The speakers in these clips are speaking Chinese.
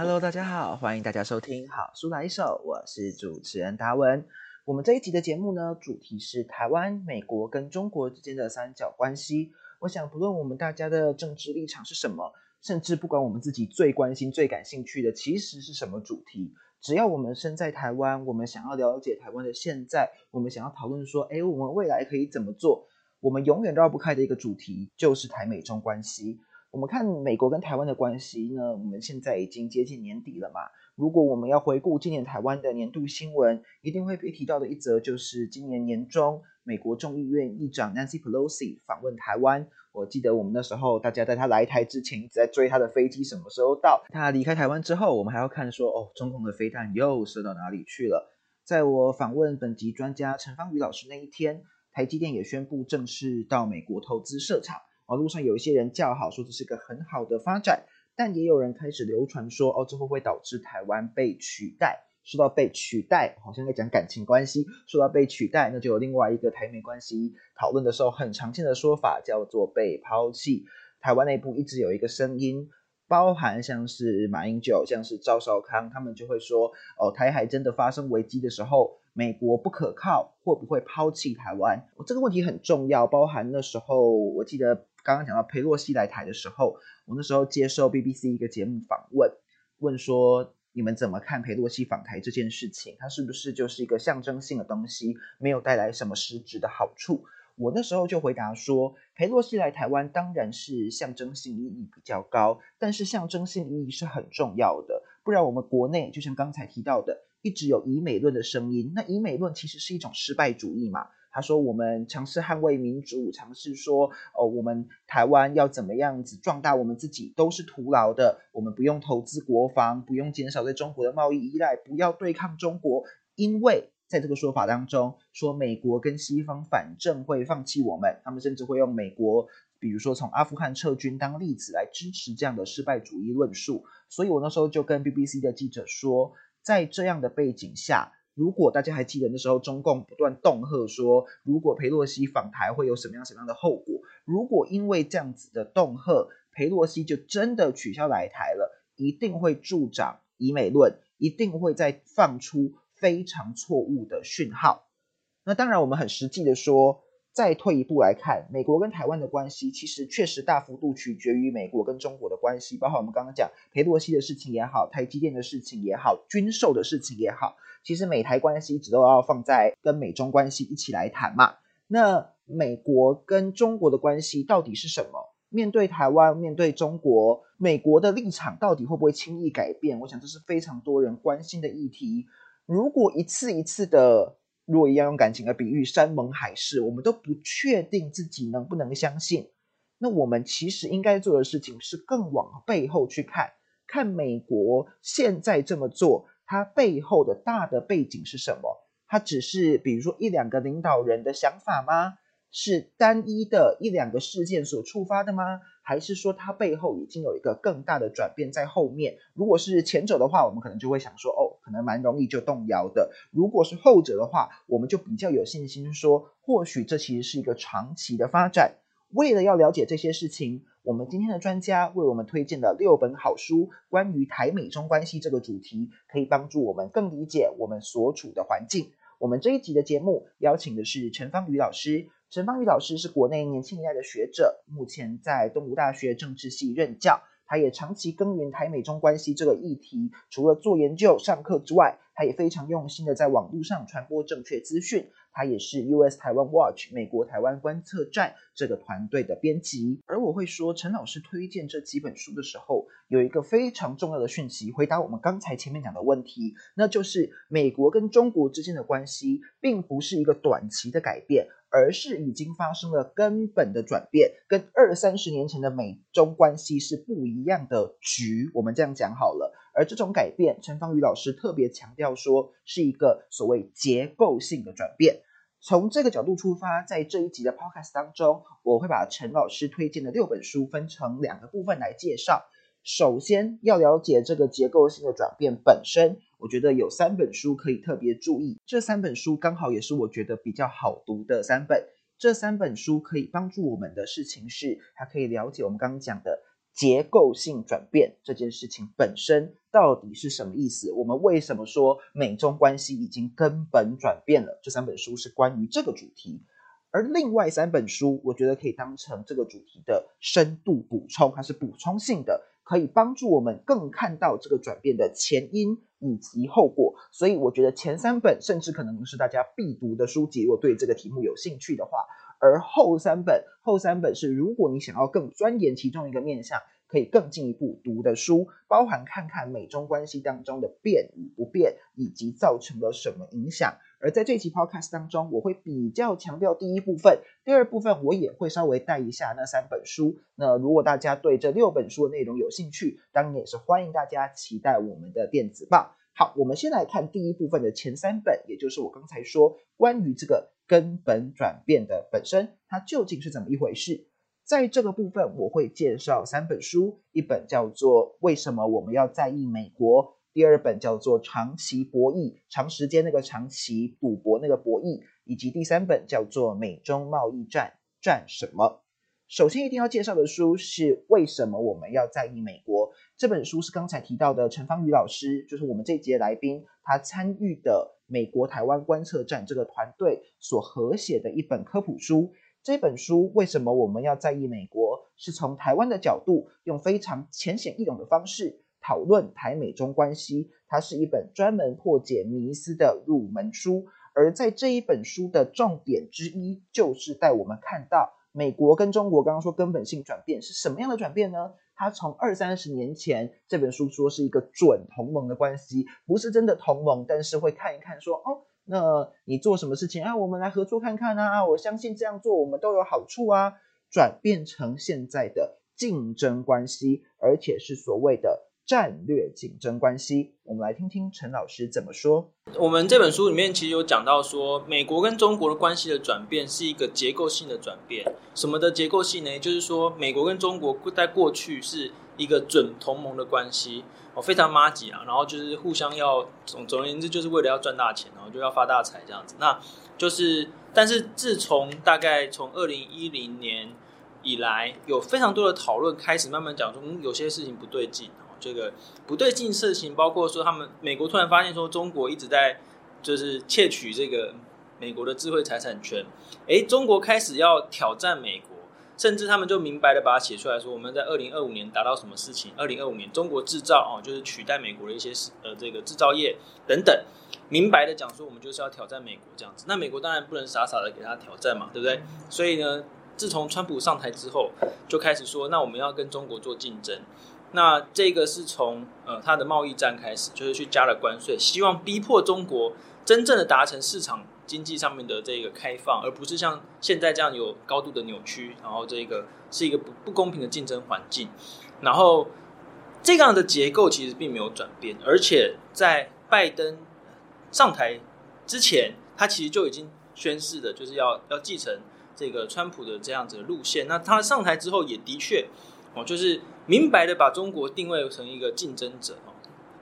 Hello，大家好，欢迎大家收听好书来一首，我是主持人达文。我们这一集的节目呢，主题是台湾、美国跟中国之间的三角关系。我想，不论我们大家的政治立场是什么，甚至不管我们自己最关心、最感兴趣的其实是什么主题，只要我们身在台湾，我们想要了解台湾的现在，我们想要讨论说，哎，我们未来可以怎么做，我们永远绕不开的一个主题就是台美中关系。我们看美国跟台湾的关系呢，我们现在已经接近年底了嘛。如果我们要回顾今年台湾的年度新闻，一定会被提到的一则就是今年年中，美国众议院议长 Nancy Pelosi 访问台湾。我记得我们那时候大家在他来台之前一直在追他的飞机什么时候到。他离开台湾之后，我们还要看说哦，中共的飞弹又射到哪里去了。在我访问本集专家陈芳宇老师那一天，台积电也宣布正式到美国投资设厂。网络上有一些人叫好，说这是个很好的发展，但也有人开始流传说，哦，这会不会导致台湾被取代？说到被取代，好像在讲感情关系。说到被取代，那就有另外一个台美关系讨论的时候很常见的说法，叫做被抛弃。台湾内部一直有一个声音，包含像是马英九，像是赵少康，他们就会说，哦，台海真的发生危机的时候。美国不可靠，会不会抛弃台湾？这个问题很重要。包含那时候，我记得刚刚讲到佩洛西来台的时候，我那时候接受 BBC 一个节目访问，问说你们怎么看佩洛西访台这件事情？它是不是就是一个象征性的东西，没有带来什么实质的好处？我那时候就回答说，佩洛西来台湾当然是象征性意义比较高，但是象征性意义是很重要的，不然我们国内就像刚才提到的。一直有以美论的声音，那以美论其实是一种失败主义嘛？他说我们尝试捍卫民主，尝试说哦，我们台湾要怎么样子壮大我们自己都是徒劳的。我们不用投资国防，不用减少对中国的贸易依赖，不要对抗中国，因为在这个说法当中，说美国跟西方反正会放弃我们，他们甚至会用美国，比如说从阿富汗撤军当例子来支持这样的失败主义论述。所以我那时候就跟 BBC 的记者说。在这样的背景下，如果大家还记得那时候中共不断恫吓说，如果佩洛西访台会有什么样什么样的后果？如果因为这样子的恫吓，佩洛西就真的取消来台了，一定会助长以美论，一定会再放出非常错误的讯号。那当然，我们很实际的说。再退一步来看，美国跟台湾的关系，其实确实大幅度取决于美国跟中国的关系。包括我们刚刚讲裴洛西的事情也好，台积电的事情也好，军售的事情也好，其实美台关系一直都要放在跟美中关系一起来谈嘛。那美国跟中国的关系到底是什么？面对台湾，面对中国，美国的立场到底会不会轻易改变？我想这是非常多人关心的议题。如果一次一次的。如果一样用感情来比喻山盟海誓，我们都不确定自己能不能相信。那我们其实应该做的事情是更往背后去看，看美国现在这么做，它背后的大的背景是什么？它只是比如说一两个领导人的想法吗？是单一的一两个事件所触发的吗？还是说它背后已经有一个更大的转变在后面？如果是前者的话，我们可能就会想说，哦，可能蛮容易就动摇的；如果是后者的话，我们就比较有信心说，或许这其实是一个长期的发展。为了要了解这些事情，我们今天的专家为我们推荐的六本好书，关于台美中关系这个主题，可以帮助我们更理解我们所处的环境。我们这一集的节目邀请的是陈芳宇老师。陈芳宇老师是国内年轻一代的学者，目前在东吴大学政治系任教。他也长期耕耘台美中关系这个议题，除了做研究、上课之外，他也非常用心的在网络上传播正确资讯。他也是 US 台湾 Watch 美国台湾观测站这个团队的编辑。而我会说，陈老师推荐这几本书的时候，有一个非常重要的讯息，回答我们刚才前面讲的问题，那就是美国跟中国之间的关系，并不是一个短期的改变。而是已经发生了根本的转变，跟二三十年前的美中关系是不一样的局。我们这样讲好了。而这种改变，陈芳宇老师特别强调说，是一个所谓结构性的转变。从这个角度出发，在这一集的 podcast 当中，我会把陈老师推荐的六本书分成两个部分来介绍。首先要了解这个结构性的转变本身。我觉得有三本书可以特别注意，这三本书刚好也是我觉得比较好读的三本。这三本书可以帮助我们的事情是，它可以了解我们刚刚讲的结构性转变这件事情本身到底是什么意思？我们为什么说美中关系已经根本转变了？这三本书是关于这个主题，而另外三本书，我觉得可以当成这个主题的深度补充，它是补充性的，可以帮助我们更看到这个转变的前因以及后果。所以我觉得前三本甚至可能是大家必读的书籍。如果对这个题目有兴趣的话。而后三本，后三本是如果你想要更钻研其中一个面向，可以更进一步读的书，包含看看美中关系当中的变与不变，以及造成了什么影响。而在这期 podcast 当中，我会比较强调第一部分，第二部分我也会稍微带一下那三本书。那如果大家对这六本书的内容有兴趣，当然也是欢迎大家期待我们的电子报。好，我们先来看第一部分的前三本，也就是我刚才说关于这个。根本转变的本身，它究竟是怎么一回事？在这个部分，我会介绍三本书，一本叫做《为什么我们要在意美国》，第二本叫做《长期博弈》，长时间那个长期赌博那个博弈，以及第三本叫做《美中贸易战战什么》。首先一定要介绍的书是《为什么我们要在意美国》这本书，是刚才提到的陈芳宇老师，就是我们这节来宾，他参与的。美国台湾观测站这个团队所合写的一本科普书。这本书为什么我们要在意美国？是从台湾的角度，用非常浅显易懂的方式讨论台美中关系。它是一本专门破解迷思的入门书。而在这一本书的重点之一，就是带我们看到美国跟中国刚刚说根本性转变是什么样的转变呢？他从二三十年前这本书说是一个准同盟的关系，不是真的同盟，但是会看一看说哦，那你做什么事情啊？我们来合作看看啊！我相信这样做我们都有好处啊！转变成现在的竞争关系，而且是所谓的。战略竞争关系，我们来听听陈老师怎么说。我们这本书里面其实有讲到说，美国跟中国的关系的转变是一个结构性的转变。什么的结构性呢？就是说，美国跟中国在过去是一个准同盟的关系，哦，非常妈吉啊，然后就是互相要总总而言之，就是为了要赚大钱，然后就要发大财这样子。那就是，但是自从大概从二零一零年以来，有非常多的讨论开始慢慢讲说，嗯，有些事情不对劲。这个不对劲事情，包括说他们美国突然发现说中国一直在就是窃取这个美国的智慧财产权，诶，中国开始要挑战美国，甚至他们就明白的把它写出来说我们在二零二五年达到什么事情？二零二五年中国制造哦，就是取代美国的一些呃这个制造业等等，明白的讲说我们就是要挑战美国这样子。那美国当然不能傻傻的给他挑战嘛，对不对？所以呢，自从川普上台之后，就开始说那我们要跟中国做竞争。那这个是从呃它的贸易战开始，就是去加了关税，希望逼迫中国真正的达成市场经济上面的这个开放，而不是像现在这样有高度的扭曲，然后这个是一个不不公平的竞争环境。然后这样的结构其实并没有转变，而且在拜登上台之前，他其实就已经宣誓的，就是要要继承这个川普的这样子的路线。那他上台之后也的确哦，就是。明白的把中国定位成一个竞争者哦，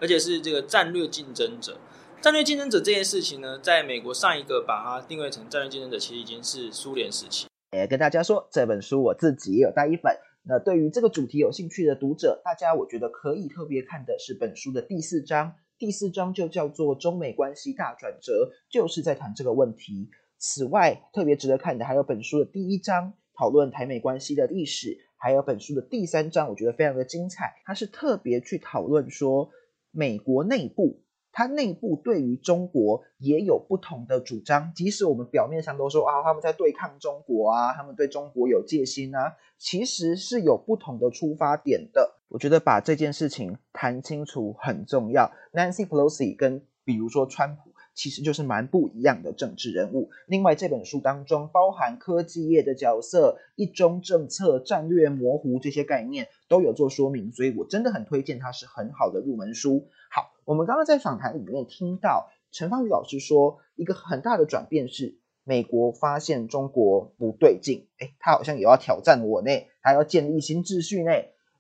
而且是这个战略竞争者。战略竞争者这件事情呢，在美国上一个把它定位成战略竞争者，其实已经是苏联时期。也跟大家说，这本书我自己也有带一本。那对于这个主题有兴趣的读者，大家我觉得可以特别看的是本书的第四章。第四章就叫做中美关系大转折，就是在谈这个问题。此外，特别值得看的还有本书的第一章，讨论台美关系的历史。还有本书的第三章，我觉得非常的精彩。它是特别去讨论说，美国内部，它内部对于中国也有不同的主张。即使我们表面上都说啊，他们在对抗中国啊，他们对中国有戒心啊，其实是有不同的出发点的。我觉得把这件事情谈清楚很重要。Nancy Pelosi 跟比如说川普。其实就是蛮不一样的政治人物。另外，这本书当中包含科技业的角色、一中政策、战略模糊这些概念都有做说明，所以我真的很推荐它，是很好的入门书。好，我们刚刚在访谈里面听到陈芳宇老师说，一个很大的转变是美国发现中国不对劲，哎，他好像也要挑战我呢，还要建立新秩序呢。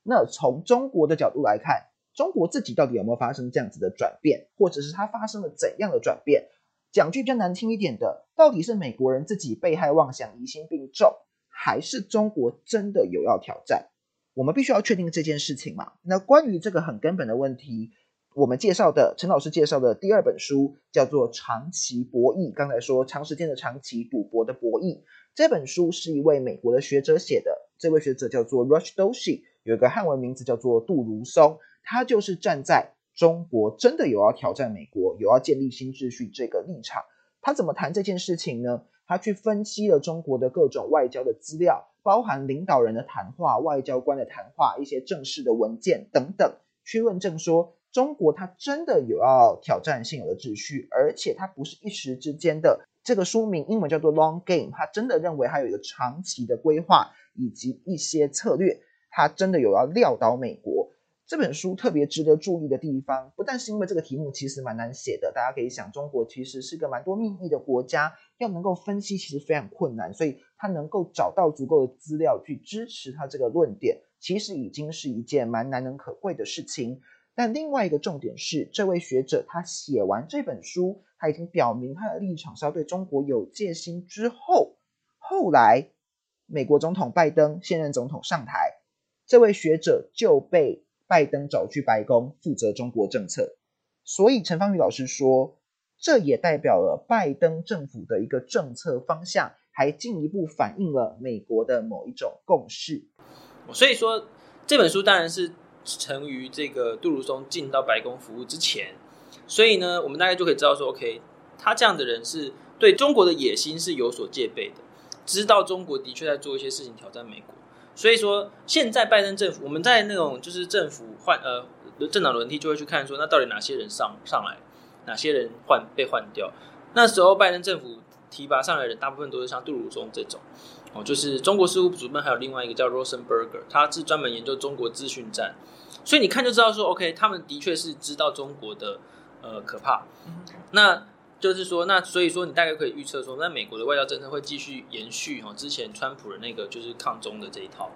那从中国的角度来看。中国自己到底有没有发生这样子的转变，或者是它发生了怎样的转变？讲句比较难听一点的，到底是美国人自己被害妄想、疑心病重，还是中国真的有要挑战？我们必须要确定这件事情嘛。那关于这个很根本的问题，我们介绍的陈老师介绍的第二本书叫做《长期博弈》。刚才说长时间的长期赌博的博弈，这本书是一位美国的学者写的。这位学者叫做 Rush Doshi，有一个汉文名字叫做杜如松，他就是站在中国真的有要挑战美国，有要建立新秩序这个立场。他怎么谈这件事情呢？他去分析了中国的各种外交的资料，包含领导人的谈话、外交官的谈话、一些正式的文件等等，去论证说中国他真的有要挑战现有的秩序，而且他不是一时之间的。这个书名英文叫做 Long Game，他真的认为他有一个长期的规划以及一些策略，他真的有要撂倒美国。这本书特别值得注意的地方，不但是因为这个题目其实蛮难写的，大家可以想，中国其实是个蛮多秘密的国家，要能够分析其实非常困难，所以他能够找到足够的资料去支持他这个论点，其实已经是一件蛮难能可贵的事情。但另外一个重点是，这位学者他写完这本书，他已经表明他的立场是要对中国有戒心之后，后来美国总统拜登现任总统上台，这位学者就被。拜登找去白宫负责中国政策，所以陈芳宇老师说，这也代表了拜登政府的一个政策方向，还进一步反映了美国的某一种共识。所以说，这本书当然是成于这个杜鲁松进到白宫服务之前，所以呢，我们大概就可以知道说，OK，他这样的人是对中国的野心是有所戒备的，知道中国的确在做一些事情挑战美国。所以说，现在拜登政府，我们在那种就是政府换呃政党轮替，就会去看说，那到底哪些人上上来，哪些人换被换掉。那时候拜登政府提拔上来的人，大部分都是像杜鲁松这种哦，就是中国事务主任，还有另外一个叫 Rosenberger，他是专门研究中国资讯战。所以你看就知道说，OK，他们的确是知道中国的呃可怕。那就是说，那所以说，你大概可以预测说，那美国的外交政策会继续延续哈，之前川普的那个就是抗中的这一套，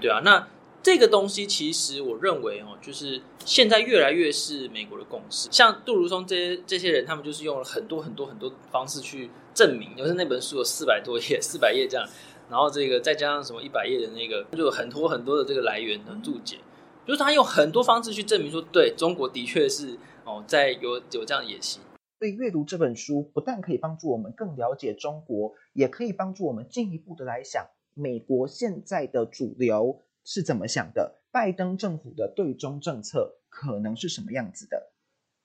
对啊。那这个东西其实我认为哦，就是现在越来越是美国的共识。像杜如松这些这些人，他们就是用了很多很多很多方式去证明，就是那本书有四百多页，四百页这样，然后这个再加上什么一百页的那个，就有很多很多的这个来源的注解，就是他用很多方式去证明说，对中国的确是哦，在有有这样的野心。所以阅读这本书不但可以帮助我们更了解中国，也可以帮助我们进一步的来想美国现在的主流是怎么想的，拜登政府的对中政策可能是什么样子的。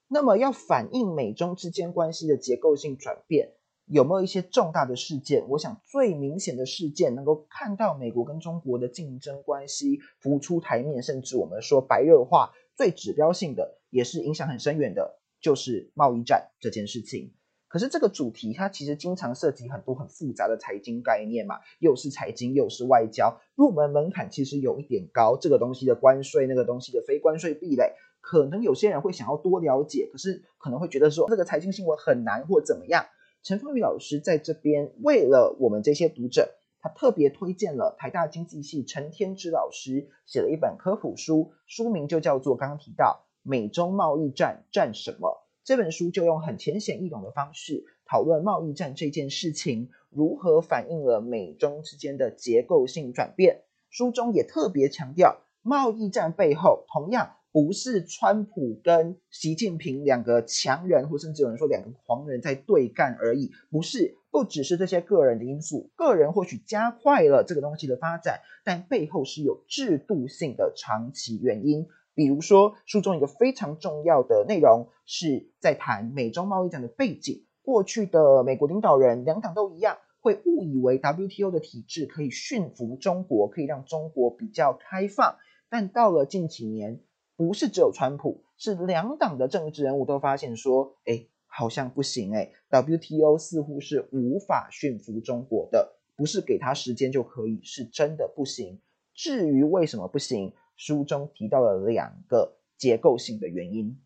那么要反映美中之间关系的结构性转变，有没有一些重大的事件？我想最明显的事件能够看到美国跟中国的竞争关系浮出台面，甚至我们说白热化，最指标性的也是影响很深远的。就是贸易战这件事情，可是这个主题它其实经常涉及很多很复杂的财经概念嘛，又是财经又是外交，入门门槛其实有一点高。这个东西的关税，那个东西的非关税壁垒，可能有些人会想要多了解，可是可能会觉得说这个财经新闻很难或怎么样。陈凤宇老师在这边为了我们这些读者，他特别推荐了台大经济系陈天之老师写了一本科普书，书名就叫做刚刚提到。美中贸易战战什么？这本书就用很浅显易懂的方式讨论贸易战这件事情如何反映了美中之间的结构性转变。书中也特别强调，贸易战背后同样不是川普跟习近平两个强人，或甚至有人说两个狂人在对干而已。不是，不只是这些个人的因素，个人或许加快了这个东西的发展，但背后是有制度性的长期原因。比如说，书中一个非常重要的内容是在谈美中贸易战的背景。过去的美国领导人，两党都一样，会误以为 WTO 的体制可以驯服中国，可以让中国比较开放。但到了近几年，不是只有川普，是两党的政治人物都发现说，哎，好像不行哎，WTO 似乎是无法驯服中国的，不是给他时间就可以，是真的不行。至于为什么不行？书中提到了两个结构性的原因。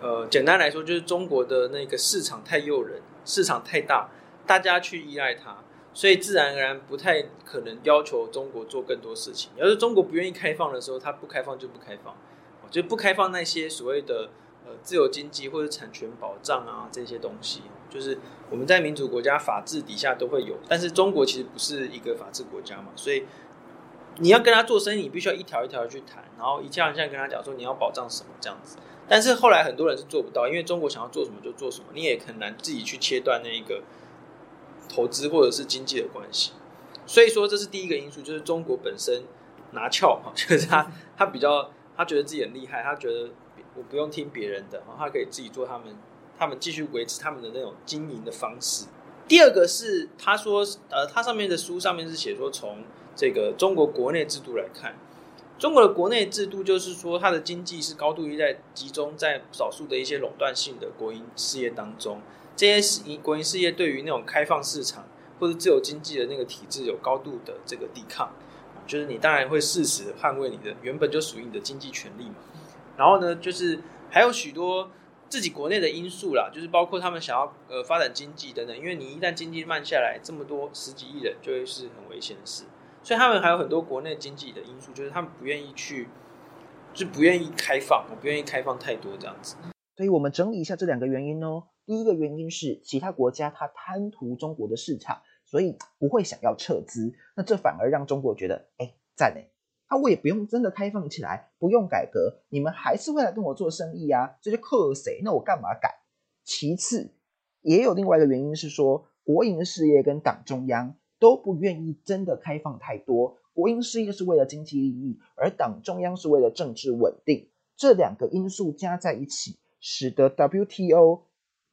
呃，简单来说，就是中国的那个市场太诱人，市场太大，大家去依赖它，所以自然而然不太可能要求中国做更多事情。要是中国不愿意开放的时候，它不开放就不开放，就不开放那些所谓的呃自由经济或者产权保障啊这些东西，就是我们在民主国家法治底下都会有，但是中国其实不是一个法治国家嘛，所以。你要跟他做生意，你必须要一条一条的去谈，然后一项一项跟他讲说你要保障什么这样子。但是后来很多人是做不到，因为中国想要做什么就做什么，你也很难自己去切断那一个投资或者是经济的关系。所以说这是第一个因素，就是中国本身拿翘哈，就是他他比较他觉得自己很厉害，他觉得我不用听别人的，他可以自己做他们他们继续维持他们的那种经营的方式。第二个是他说呃，他上面的书上面是写说从这个中国国内制度来看。中国的国内制度就是说，它的经济是高度依赖集中在少数的一些垄断性的国营事业当中。这些国营事业对于那种开放市场或者自由经济的那个体制有高度的这个抵抗，就是你当然会适时捍卫你的原本就属于你的经济权利嘛。然后呢，就是还有许多自己国内的因素啦，就是包括他们想要呃发展经济等等。因为你一旦经济慢下来，这么多十几亿人就会是很危险的事。所以他们还有很多国内经济的因素，就是他们不愿意去，就不愿意开放，不愿意开放太多这样子。所以我们整理一下这两个原因哦。第一个原因是其他国家它贪图中国的市场，所以不会想要撤资，那这反而让中国觉得，哎，赞哎，啊我也不用真的开放起来，不用改革，你们还是会来跟我做生意啊，这就克谁？那我干嘛改？其次，也有另外一个原因是说，国营事业跟党中央。都不愿意真的开放太多，国营事业是为了经济利益，而党中央是为了政治稳定，这两个因素加在一起，使得 WTO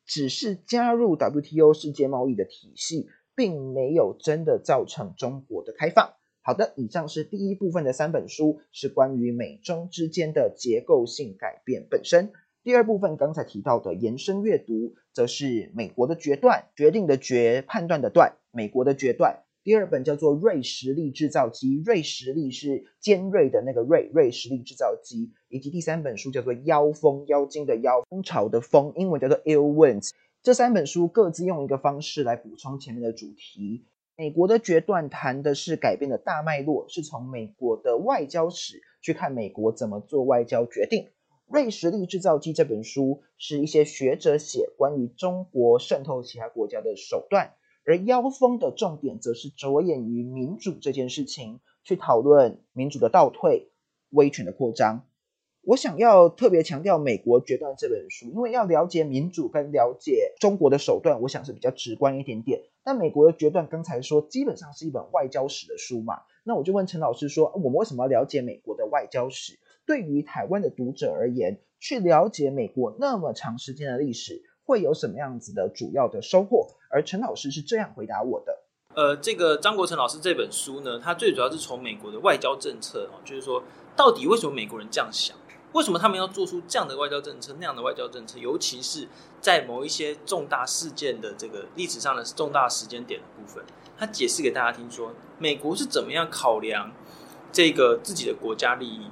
只是加入 WTO 世界贸易的体系，并没有真的造成中国的开放。好的，以上是第一部分的三本书，是关于美中之间的结构性改变本身。第二部分刚才提到的延伸阅读，则是美国的决断，决定的决，判断的断。美国的决断，第二本叫做《锐实力制造机》，锐实力是尖锐的那个锐，锐实力制造机，以及第三本书叫做《妖风》，妖精的妖，风潮的风，英文叫做 Ill Winds。这三本书各自用一个方式来补充前面的主题。美国的决断谈的是改变的大脉络，是从美国的外交史去看美国怎么做外交决定。《锐实力制造机》这本书是一些学者写关于中国渗透其他国家的手段。而妖风的重点则是着眼于民主这件事情，去讨论民主的倒退、威权的扩张。我想要特别强调《美国决断》这本书，因为要了解民主跟了解中国的手段，我想是比较直观一点点。但《美国的决断》刚才说基本上是一本外交史的书嘛，那我就问陈老师说，我们为什么要了解美国的外交史？对于台湾的读者而言，去了解美国那么长时间的历史？会有什么样子的主要的收获？而陈老师是这样回答我的：呃，这个张国成老师这本书呢，他最主要是从美国的外交政策哦，就是说到底为什么美国人这样想，为什么他们要做出这样的外交政策、那样的外交政策，尤其是在某一些重大事件的这个历史上的重大时间点的部分，他解释给大家听，说美国是怎么样考量这个自己的国家利益。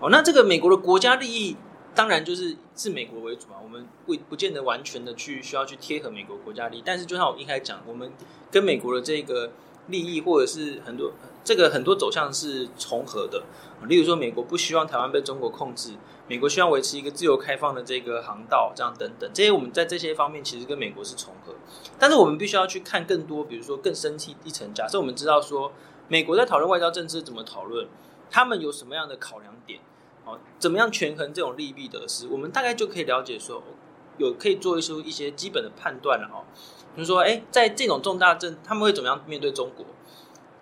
哦，那这个美国的国家利益。当然，就是是美国为主嘛，我们不不见得完全的去需要去贴合美国国家利益，但是就像我一开始讲，我们跟美国的这个利益或者是很多这个很多走向是重合的。例如说，美国不希望台湾被中国控制，美国希望维持一个自由开放的这个航道，这样等等，这些我们在这些方面其实跟美国是重合。但是我们必须要去看更多，比如说更深一层。假设我们知道说，美国在讨论外交政策怎么讨论，他们有什么样的考量点？哦，怎么样权衡这种利弊得失？我们大概就可以了解说，有可以做一些一些基本的判断了哦。比如说，哎，在这种重大政，他们会怎么样面对中国？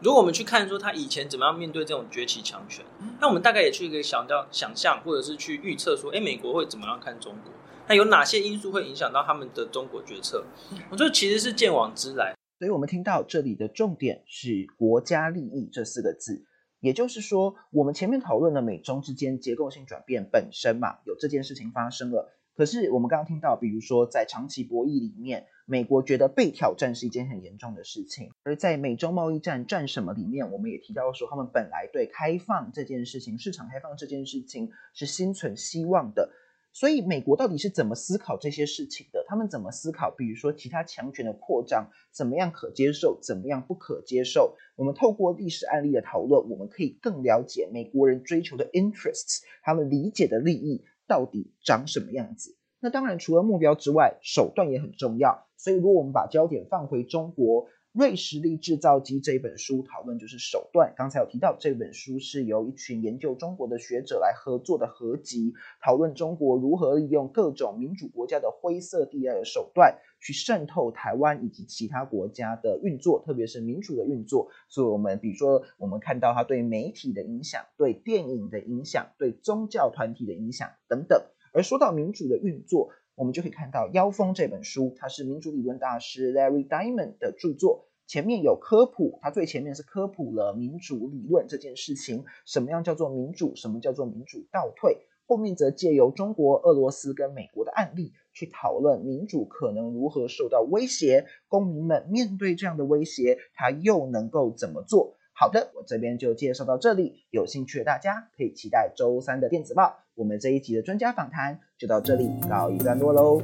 如果我们去看说他以前怎么样面对这种崛起强权，那我们大概也去可以想到想象，或者是去预测说，哎，美国会怎么样看中国？那有哪些因素会影响到他们的中国决策？我觉得其实是见往知来。所以我们听到这里的重点是“国家利益”这四个字。也就是说，我们前面讨论了美中之间结构性转变本身嘛，有这件事情发生了。可是我们刚刚听到，比如说在长期博弈里面，美国觉得被挑战是一件很严重的事情；而在美中贸易战战什么里面，我们也提到说，他们本来对开放这件事情、市场开放这件事情是心存希望的。所以，美国到底是怎么思考这些事情的？他们怎么思考？比如说，其他强权的扩张怎么样可接受，怎么样不可接受？我们透过历史案例的讨论，我们可以更了解美国人追求的 interests，他们理解的利益到底长什么样子。那当然，除了目标之外，手段也很重要。所以，如果我们把焦点放回中国，瑞士力制造机这一本书讨论就是手段。刚才有提到这本书是由一群研究中国的学者来合作的合集，讨论中国如何利用各种民主国家的灰色地带的手段去渗透台湾以及其他国家的运作，特别是民主的运作。所以，我们比如说，我们看到它对媒体的影响、对电影的影响、对宗教团体的影响等等。而说到民主的运作，我们就可以看到《妖风》这本书，它是民主理论大师 Larry Diamond 的著作。前面有科普，它最前面是科普了民主理论这件事情，什么样叫做民主，什么叫做民主倒退。后面则借由中国、俄罗斯跟美国的案例，去讨论民主可能如何受到威胁，公民们面对这样的威胁，他又能够怎么做？好的，我这边就介绍到这里，有兴趣的大家可以期待周三的电子报。我们这一集的专家访谈就到这里告一段落喽。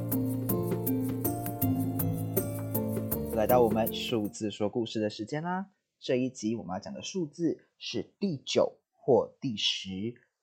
来到我们数字说故事的时间啦！这一集我们要讲的数字是第九或第十，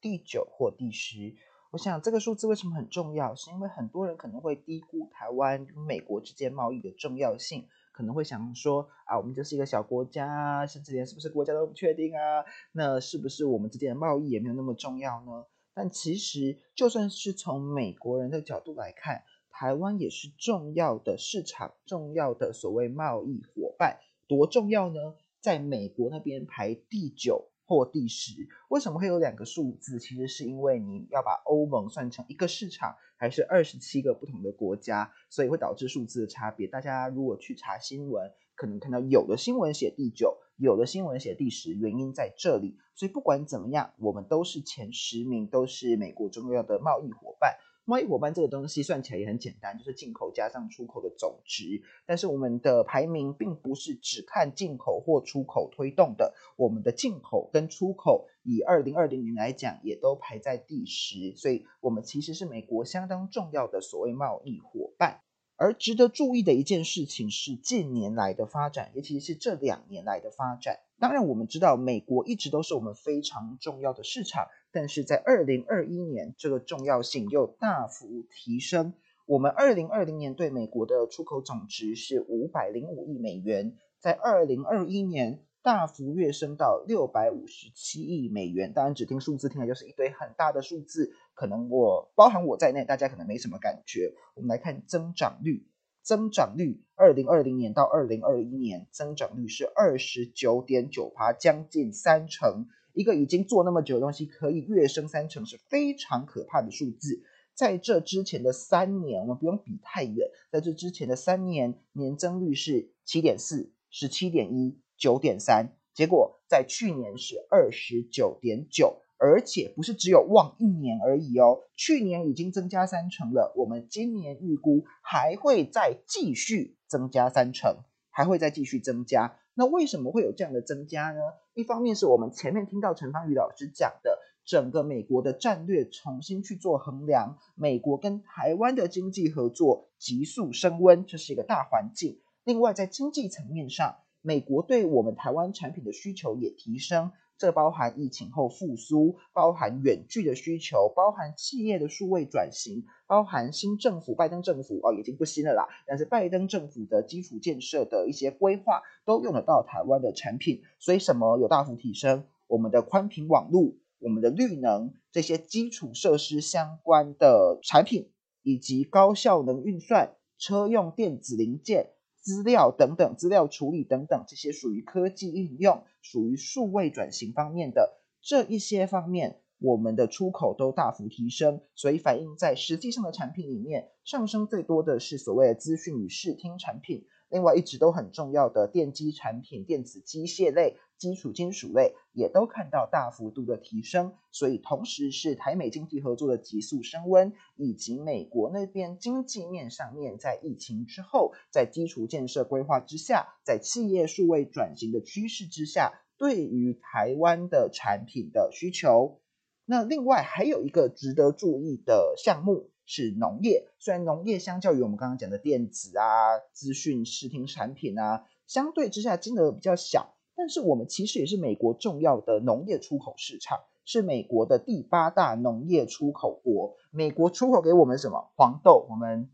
第九或第十。我想这个数字为什么很重要？是因为很多人可能会低估台湾跟美国之间贸易的重要性，可能会想说啊，我们就是一个小国家，甚至连是不是国家都不确定啊，那是不是我们之间的贸易也没有那么重要呢？但其实就算是从美国人的角度来看，台湾也是重要的市场，重要的所谓贸易伙伴，多重要呢？在美国那边排第九或第十，为什么会有两个数字？其实是因为你要把欧盟算成一个市场，还是二十七个不同的国家，所以会导致数字的差别。大家如果去查新闻，可能看到有的新闻写第九，有的新闻写第十，原因在这里。所以不管怎么样，我们都是前十名，都是美国重要的贸易伙伴。贸易伙伴这个东西算起来也很简单，就是进口加上出口的总值。但是我们的排名并不是只看进口或出口推动的，我们的进口跟出口以二零二零年来讲，也都排在第十，所以我们其实是美国相当重要的所谓贸易伙伴。而值得注意的一件事情是近年来的发展，尤其是这两年来的发展。当然，我们知道美国一直都是我们非常重要的市场，但是在二零二一年，这个重要性又大幅提升。我们二零二零年对美国的出口总值是五百零五亿美元，在二零二一年。大幅跃升到六百五十七亿美元，当然只听数字听来就是一堆很大的数字，可能我包含我在内，大家可能没什么感觉。我们来看增长率，增长率，二零二零年到二零二一年增长率是二十九点九趴，将近三成。一个已经做那么久的东西，可以跃升三成，是非常可怕的数字。在这之前的三年，我们不用比太远，在这之前的三年，年增率是七点四，十七点一。九点三，结果在去年是二十九点九，而且不是只有望一年而已哦，去年已经增加三成了，我们今年预估还会再继续增加三成，还会再继续增加。那为什么会有这样的增加呢？一方面是我们前面听到陈方宇老师讲的，整个美国的战略重新去做衡量，美国跟台湾的经济合作急速升温，这是一个大环境。另外在经济层面上。美国对我们台湾产品的需求也提升，这包含疫情后复苏，包含远距的需求，包含企业的数位转型，包含新政府拜登政府哦已经不新了啦，但是拜登政府的基础建设的一些规划都用得到台湾的产品，所以什么有大幅提升？我们的宽频网络、我们的绿能这些基础设施相关的产品，以及高效能运算、车用电子零件。资料等等，资料处理等等，这些属于科技应用、属于数位转型方面的这一些方面，我们的出口都大幅提升，所以反映在实际上的产品里面，上升最多的是所谓的资讯与视听产品。另外，一直都很重要的电机产品、电子机械类、基础金属类，也都看到大幅度的提升。所以，同时是台美经济合作的急速升温，以及美国那边经济面上面，在疫情之后，在基础建设规划之下，在企业数位转型的趋势之下，对于台湾的产品的需求。那另外还有一个值得注意的项目。是农业，虽然农业相较于我们刚刚讲的电子啊、资讯视听产品啊，相对之下金额比较小，但是我们其实也是美国重要的农业出口市场，是美国的第八大农业出口国。美国出口给我们什么？黄豆，我们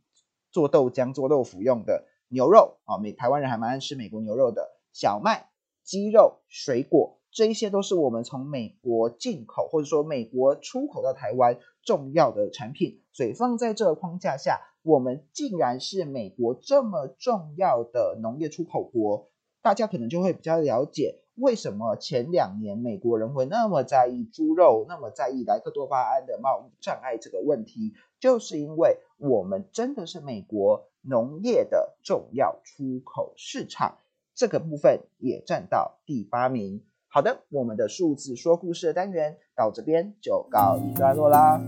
做豆浆、做豆腐用的；牛肉啊，美台湾人还蛮爱吃美国牛肉的，小麦、鸡肉、水果，这一些都是我们从美国进口或者说美国出口到台湾重要的产品。所以放在这个框架下，我们竟然是美国这么重要的农业出口国，大家可能就会比较了解。为什么前两年美国人会那么在意猪肉，那么在意莱克多巴胺的贸易障碍这个问题？就是因为我们真的是美国农业的重要出口市场，这个部分也占到第八名。好的，我们的数字说故事的单元到这边就告一段落啦。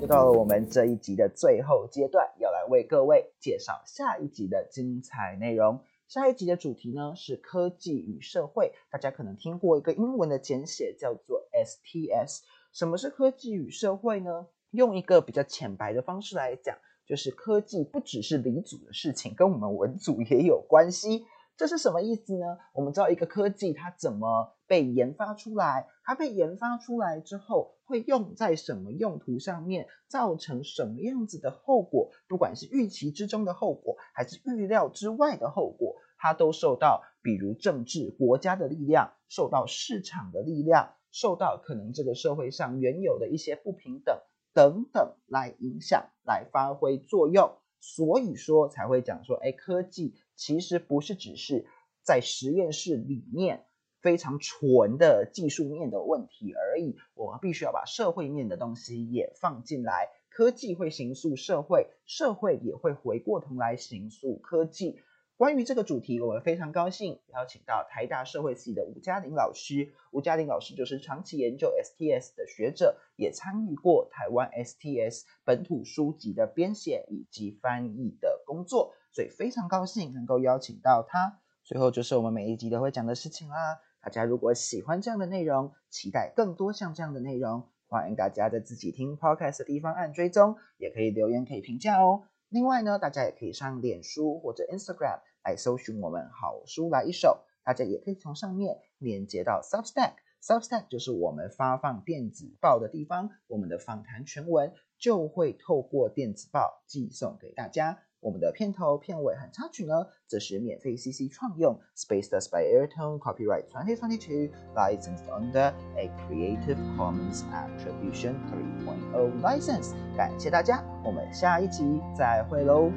又到了我们这一集的最后阶段，要来为各位介绍下一集的精彩内容。下一集的主题呢是科技与社会，大家可能听过一个英文的简写叫做 STS。什么是科技与社会呢？用一个比较浅白的方式来讲，就是科技不只是理组的事情，跟我们文组也有关系。这是什么意思呢？我们知道一个科技它怎么被研发出来，它被研发出来之后会用在什么用途上面，造成什么样子的后果，不管是预期之中的后果，还是预料之外的后果，它都受到比如政治、国家的力量，受到市场的力量，受到可能这个社会上原有的一些不平等等等来影响，来发挥作用。所以说才会讲说，哎，科技其实不是只是在实验室里面非常纯的技术面的问题而已，我们必须要把社会面的东西也放进来。科技会形塑社会，社会也会回过头来形塑科技。关于这个主题，我们非常高兴邀请到台大社会系的吴嘉玲老师。吴嘉玲老师就是长期研究 STS 的学者，也参与过台湾 STS 本土书籍的编写以及翻译的工作，所以非常高兴能够邀请到他。最后就是我们每一集都会讲的事情啦。大家如果喜欢这样的内容，期待更多像这样的内容，欢迎大家在自己听 Podcast 的地方按追踪，也可以留言可以评价哦。另外呢，大家也可以上脸书或者 Instagram 来搜寻我们好书来一首，大家也可以从上面连接到 Substack，Substack 就是我们发放电子报的地方，我们的访谈全文就会透过电子报寄送给大家。我们的片头、片尾和插曲呢，则是免费 CC 创用，Space Dust by Airtone Copyright 2022 Licensed under a Creative Commons Attribution 3.0 License。感谢大家，我们下一集再会喽。